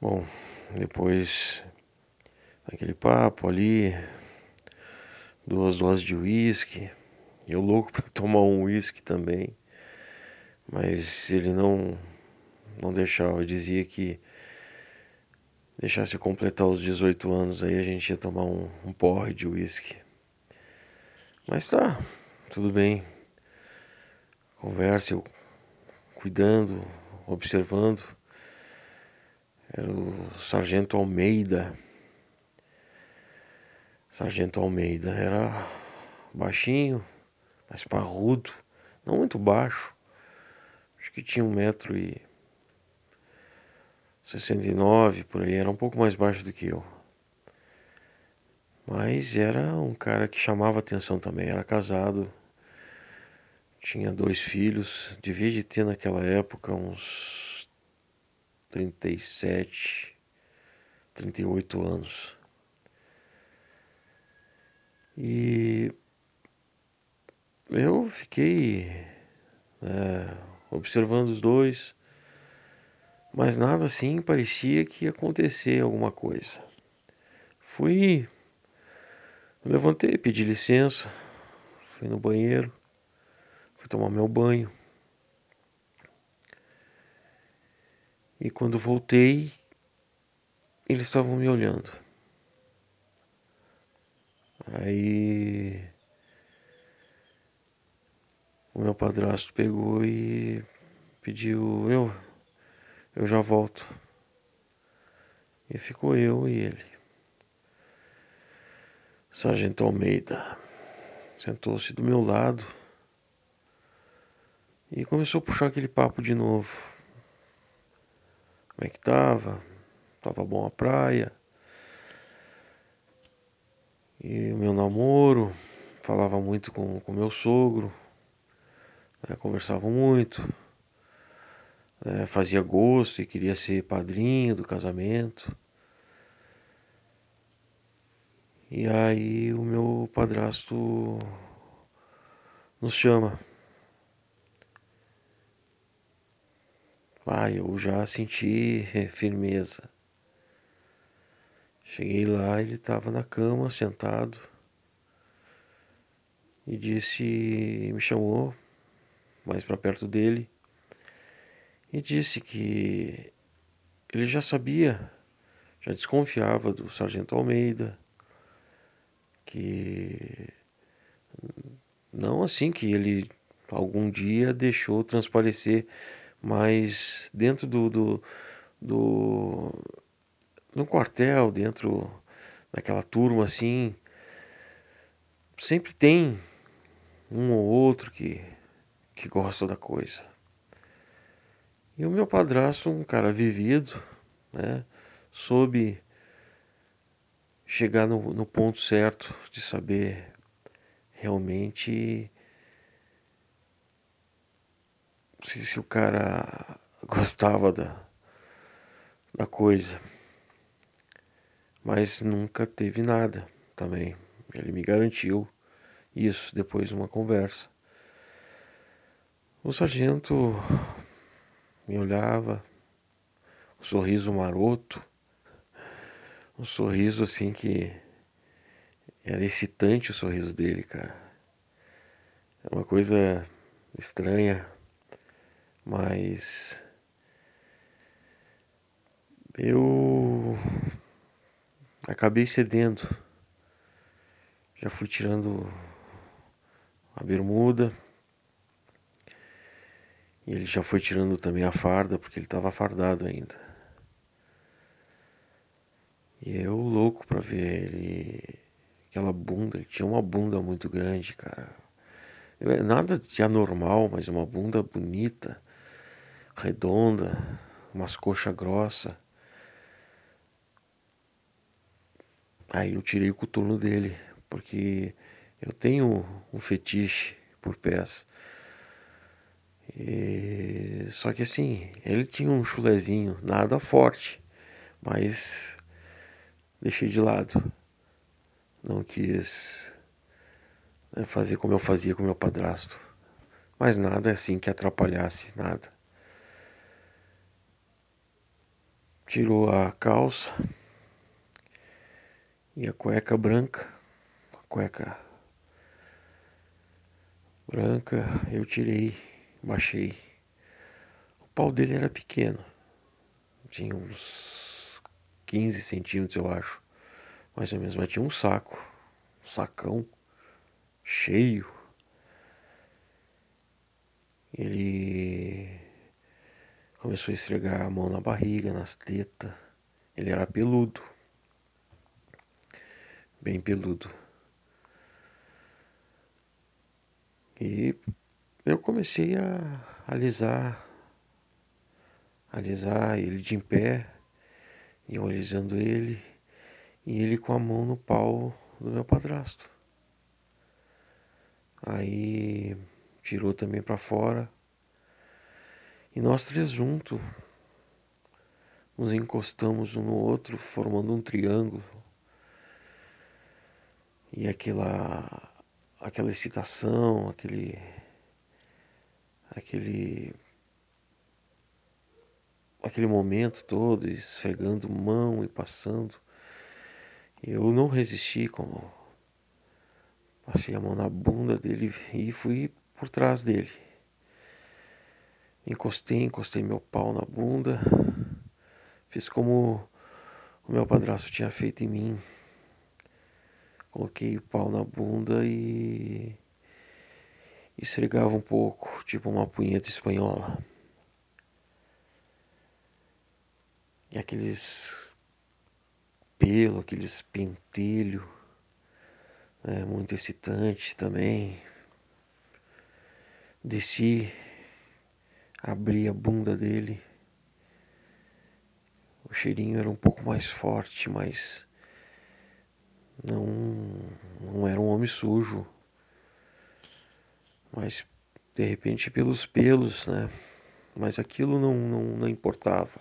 Bom, depois daquele papo ali, duas doses de uísque, eu louco para tomar um uísque também, mas ele não não deixava, dizia que deixasse eu completar os 18 anos aí a gente ia tomar um, um porre de uísque. Mas tá, tudo bem. Conversa, eu cuidando, observando. Era o Sargento Almeida. Sargento Almeida era baixinho, mas parrudo, não muito baixo. Acho que tinha um metro e 69 por aí, era um pouco mais baixo do que eu. Mas era um cara que chamava atenção também, era casado, tinha dois filhos, devia de ter naquela época uns 37, 38 anos. E eu fiquei é, observando os dois, mas nada assim parecia que ia acontecer alguma coisa. Fui, levantei, pedi licença, fui no banheiro, fui tomar meu banho. E quando voltei, eles estavam me olhando. Aí o meu padrasto pegou e pediu eu, eu já volto. E ficou eu e ele. Sargento Almeida sentou-se do meu lado e começou a puxar aquele papo de novo. Como é que tava? Tava bom a praia? E o meu namoro, falava muito com o meu sogro, né, conversava muito, né, fazia gosto e queria ser padrinho do casamento. E aí o meu padrasto nos chama. Ah, eu já senti firmeza. Cheguei lá, ele estava na cama, sentado, e disse, me chamou mais para perto dele e disse que ele já sabia, já desconfiava do sargento Almeida, que não assim que ele algum dia deixou transparecer, mas dentro do, do, do no quartel, dentro daquela turma assim, sempre tem um ou outro que, que gosta da coisa. E o meu padrasto, um cara vivido, né, soube chegar no, no ponto certo de saber realmente se, se o cara gostava da, da coisa mas nunca teve nada também. Ele me garantiu isso depois de uma conversa. O sargento me olhava, um sorriso maroto, um sorriso assim que era excitante o sorriso dele, cara. É uma coisa estranha, mas eu acabei cedendo. Já fui tirando a bermuda. E ele já foi tirando também a farda, porque ele estava fardado ainda. E eu louco pra ver ele. Aquela bunda, ele tinha uma bunda muito grande, cara. Nada de anormal, mas uma bunda bonita, redonda, umas coxas grossas. Aí eu tirei o coturno dele, porque eu tenho um fetiche por pés. E... Só que assim, ele tinha um chulezinho, nada forte, mas deixei de lado. Não quis né, fazer como eu fazia com meu padrasto. Mas nada assim que atrapalhasse, nada. Tirou a calça e a cueca branca, a cueca branca, eu tirei, baixei. O pau dele era pequeno, tinha uns 15 centímetros, eu acho, mais ou menos, mas tinha um saco, um sacão cheio. Ele começou a esfregar a mão na barriga, nas tetas. Ele era peludo, bem peludo. E eu comecei a alisar, alisar ele de em pé, e eu alisando ele, e ele com a mão no pau do meu padrasto. Aí tirou também para fora. E nós três juntos nos encostamos um no outro, formando um triângulo. E aquela aquela excitação, aquele aquele aquele momento todo, esfregando mão e passando. Eu não resisti, como passei a mão na bunda dele e fui por trás dele. Encostei, encostei meu pau na bunda, fiz como o meu padrasto tinha feito em mim. Coloquei o pau na bunda e esfregava um pouco, tipo uma punheta espanhola. E aqueles pelo, aqueles pentelho, né, muito excitante também. Desci, abri a bunda dele. O cheirinho era um pouco mais forte, mas não, não era um homem sujo. Mas de repente pelos pelos, né? Mas aquilo não, não, não importava.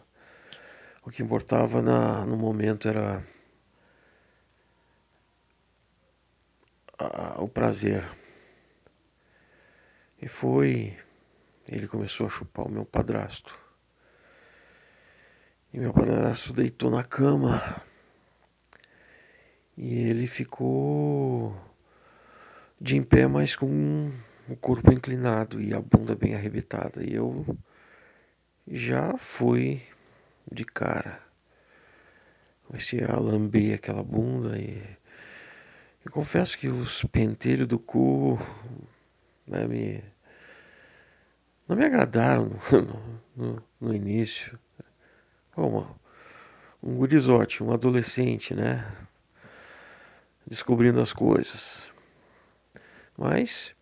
O que importava na, no momento era a, o prazer. E foi. Ele começou a chupar o meu padrasto. E meu padrasto deitou na cama. E ele ficou de em pé, mas com o corpo inclinado e a bunda bem arrebitada. E eu já fui de cara. Comecei a lamber aquela bunda e eu confesso que os pentelhos do cu né, me, não me agradaram no, no, no início. Como um gurizote, um adolescente, né? Descobrindo as coisas. Mas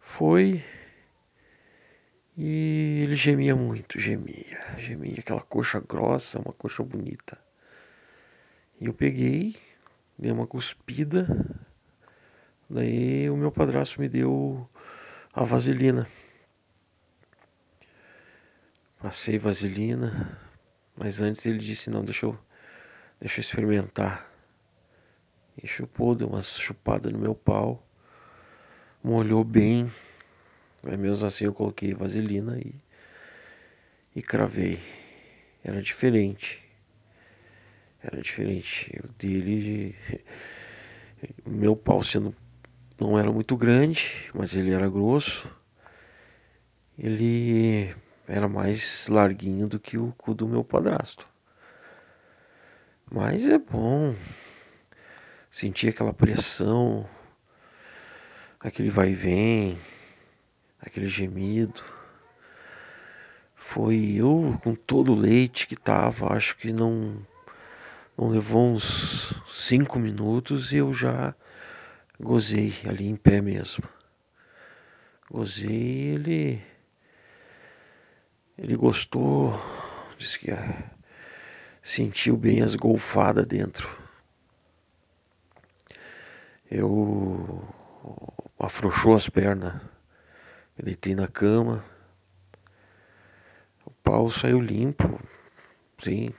foi e ele gemia muito, gemia, gemia, aquela coxa grossa, uma coxa bonita. E eu peguei, dei uma cuspida, daí o meu padrasto me deu a vaselina. Passei vaselina, mas antes ele disse: Não, deixa eu, deixa eu experimentar. E chupou, deu umas chupadas no meu pau, molhou bem. Mas mesmo assim eu coloquei vaselina e, e cravei. Era diferente. Era diferente. O dele. O meu pau sendo. Não era muito grande, mas ele era grosso. Ele era mais larguinho do que o cu do meu padrasto. Mas é bom sentir aquela pressão, aquele vai e vem, aquele gemido. Foi eu com todo o leite que tava, acho que não não levou uns cinco minutos e eu já gozei ali em pé mesmo. Gozei ele ele gostou, disse que é, sentiu bem as golfadas dentro. Eu afrouxou as pernas, eu deitei na cama, o pau saiu limpo, sim.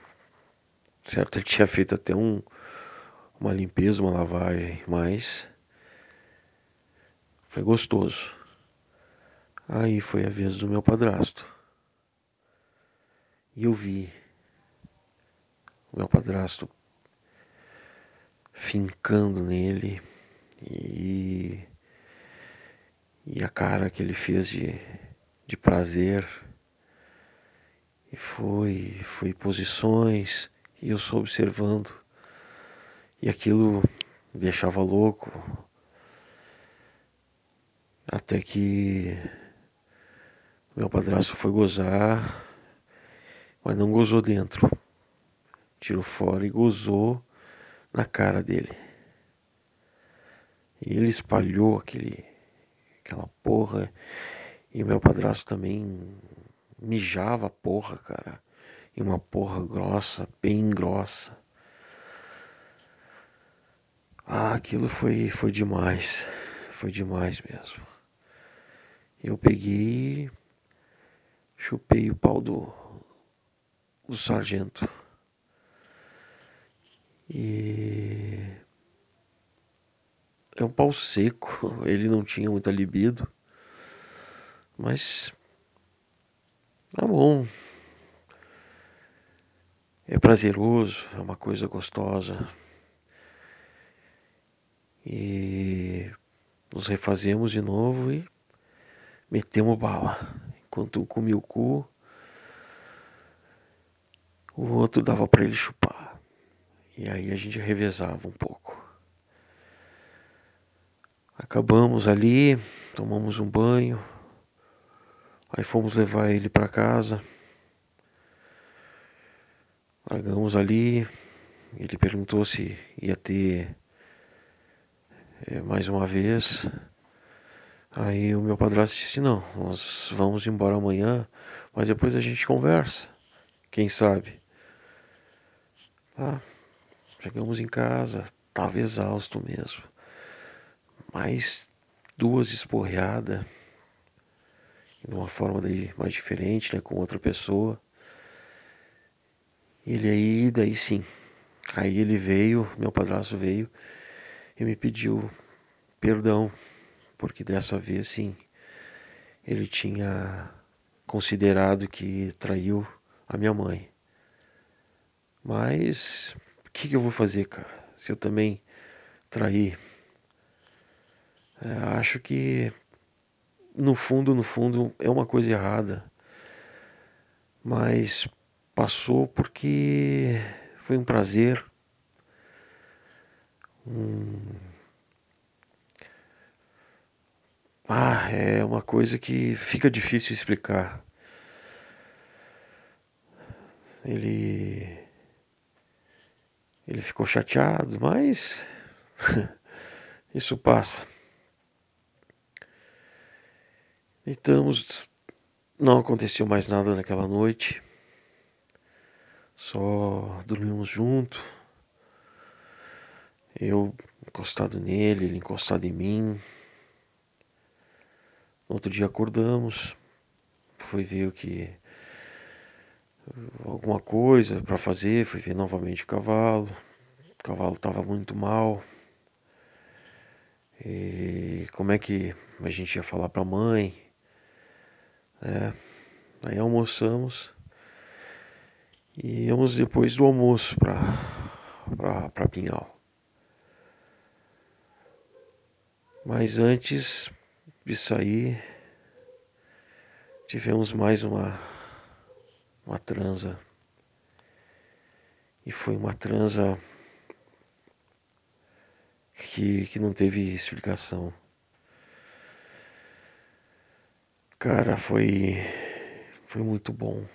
Certo, ele tinha feito até um, uma limpeza, uma lavagem, mas foi gostoso. Aí foi a vez do meu padrasto. E eu vi meu padrasto fincando nele e, e a cara que ele fez de, de prazer. E foi, foi posições e eu só observando. E aquilo me deixava louco. Até que meu padrasto foi gozar, mas não gozou dentro. Tirou fora e gozou na cara dele. E ele espalhou aquele, aquela porra. E meu padrasto também mijava a porra, cara. E uma porra grossa, bem grossa. Ah, aquilo foi, foi demais. Foi demais mesmo. Eu peguei, chupei o pau do, do sargento. E é um pau seco, ele não tinha muita libido, mas tá bom. É prazeroso, é uma coisa gostosa. E nos refazemos de novo e metemos bala. Enquanto um comia o cu, o outro dava para ele chupar. E aí a gente revezava um pouco. Acabamos ali, tomamos um banho, aí fomos levar ele para casa. Largamos ali, ele perguntou se ia ter é, mais uma vez. Aí o meu padrasto disse: Não, nós vamos embora amanhã, mas depois a gente conversa. Quem sabe? Tá. Chegamos em casa, tava exausto mesmo. Mais duas esporreadas, de uma forma daí mais diferente, né, com outra pessoa. Ele aí, daí sim. Aí ele veio, meu padrasto veio e me pediu perdão, porque dessa vez sim ele tinha considerado que traiu a minha mãe. Mas o que, que, eu vou fazer, cara? Se eu também trair. É, acho que no fundo, no fundo, é uma coisa errada. Mas passou porque foi um prazer. Um... Ah, é uma coisa que fica difícil explicar. Ele ele ficou chateado, mas isso passa. Estamos não aconteceu mais nada naquela noite. Só dormimos junto. Eu encostado nele, ele encostado em mim. Outro dia acordamos. Foi ver o que alguma coisa para fazer, fui ver novamente o cavalo. O cavalo estava muito mal. E como é que a gente ia falar para a mãe? É, aí almoçamos e íamos depois do almoço para Pinhal. Mas antes de sair, tivemos mais uma, uma transa. E foi uma transa que, que não teve explicação. Cara, foi, foi muito bom.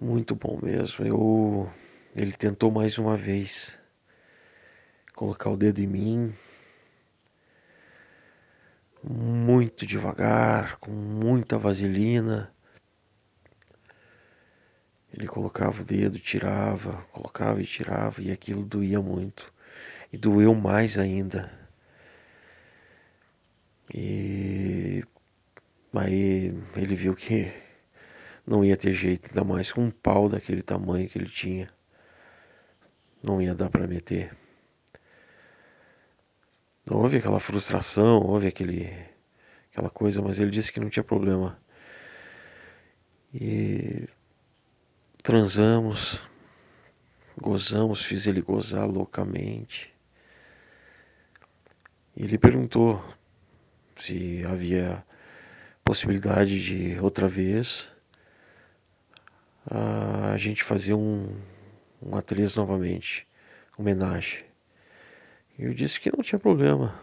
Muito bom mesmo. Eu, ele tentou mais uma vez colocar o dedo em mim, muito devagar, com muita vaselina. Ele colocava o dedo, tirava, colocava e tirava, e aquilo doía muito. E doeu mais ainda. E aí ele viu que não ia ter jeito, ainda mais com um pau daquele tamanho que ele tinha. Não ia dar para meter. Houve aquela frustração, houve aquele, aquela coisa, mas ele disse que não tinha problema. E transamos, gozamos, fiz ele gozar loucamente. Ele perguntou se havia possibilidade de outra vez a gente fazer um, um A3 novamente, homenagem. Eu disse que não tinha problema.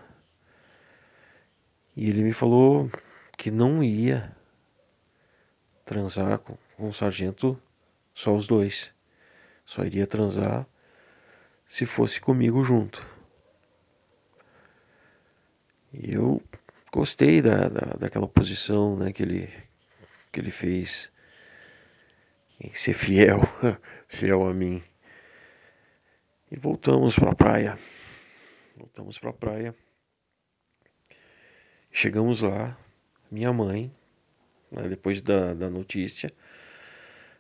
E ele me falou que não ia transar com, com o sargento só os dois. Só iria transar se fosse comigo junto. E eu gostei da, da, daquela posição né, que, ele, que ele fez em ser fiel, fiel a mim. E voltamos para a praia. Voltamos para a praia. Chegamos lá, minha mãe, né, depois da, da notícia,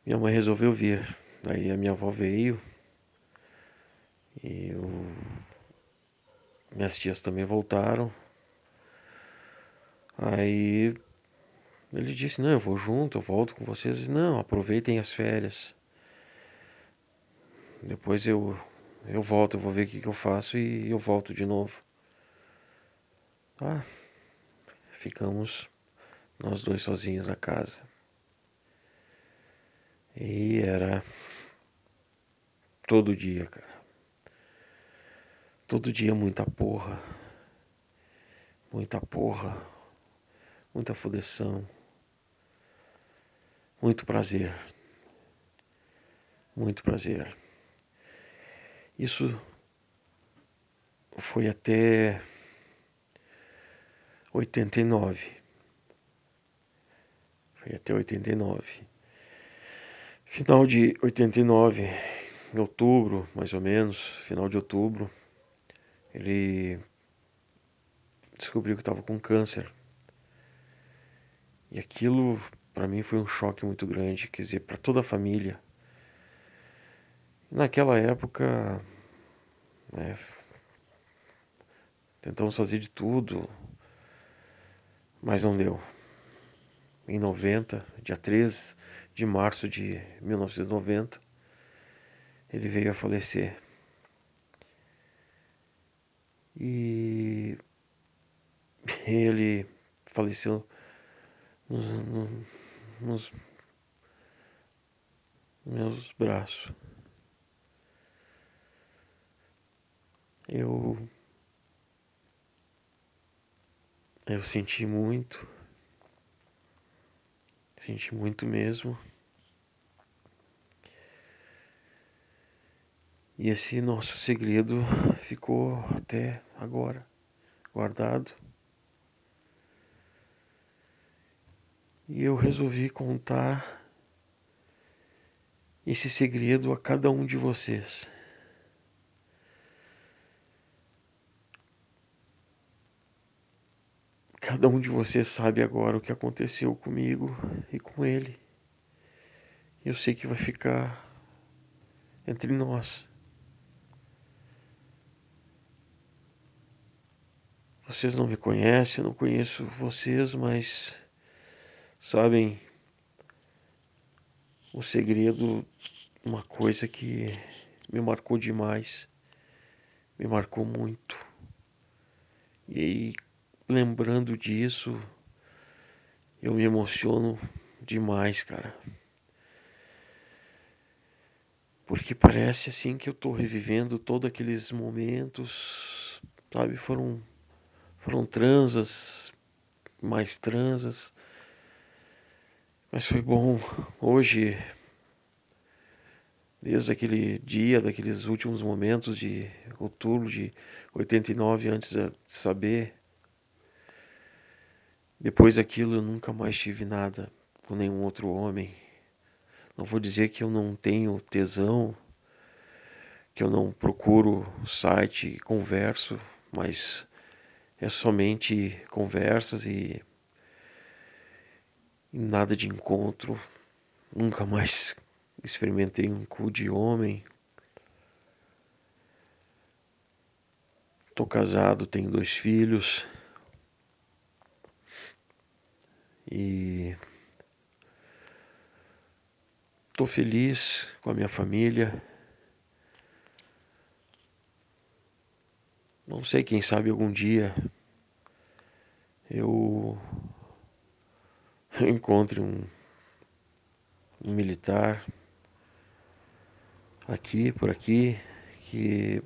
minha mãe resolveu vir. Daí a minha avó veio. E eu... minhas tias também voltaram. Aí ele disse: Não, eu vou junto, eu volto com vocês. Disse, Não, aproveitem as férias. Depois eu, eu volto, eu vou ver o que, que eu faço e eu volto de novo. Ah, ficamos nós dois sozinhos na casa. E era todo dia, cara. Todo dia muita porra. Muita porra. Muita fodeção. Muito prazer. Muito prazer. Isso foi até 89. Foi até 89. Final de 89, em outubro, mais ou menos, final de outubro, ele descobriu que estava com câncer. E aquilo para mim foi um choque muito grande, quer dizer, para toda a família. Naquela época, né, tentamos fazer de tudo, mas não deu. Em 90, dia 13 de março de 1990, ele veio a falecer. E ele faleceu nos, nos meus braços. Eu eu senti muito, senti muito mesmo. E esse nosso segredo ficou até agora guardado. E eu resolvi contar esse segredo a cada um de vocês. Cada um de vocês sabe agora o que aconteceu comigo e com ele. Eu sei que vai ficar entre nós. Vocês não me conhecem, não conheço vocês, mas sabem o segredo, uma coisa que me marcou demais, me marcou muito. E lembrando disso, eu me emociono demais, cara. Porque parece assim que eu tô revivendo todos aqueles momentos, sabe? Foram foram transas, mais transas. Mas foi bom hoje desde aquele dia, daqueles últimos momentos de outubro de 89 antes de saber depois daquilo eu nunca mais tive nada com nenhum outro homem. Não vou dizer que eu não tenho tesão, que eu não procuro site e converso, mas é somente conversas e, nada de encontro. Nunca mais experimentei um cu de homem. Tô casado, tenho dois filhos. E estou feliz com a minha família. Não sei, quem sabe algum dia eu, eu encontre um, um militar aqui, por aqui, que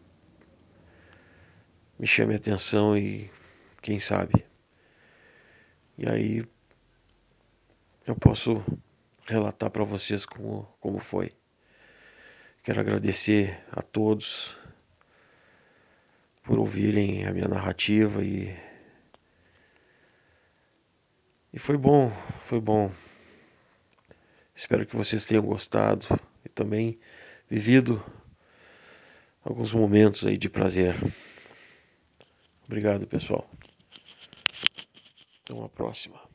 me chame a atenção e quem sabe. E aí eu posso relatar para vocês como, como foi. Quero agradecer a todos por ouvirem a minha narrativa e e foi bom, foi bom. Espero que vocês tenham gostado e também vivido alguns momentos aí de prazer. Obrigado, pessoal. Até uma próxima.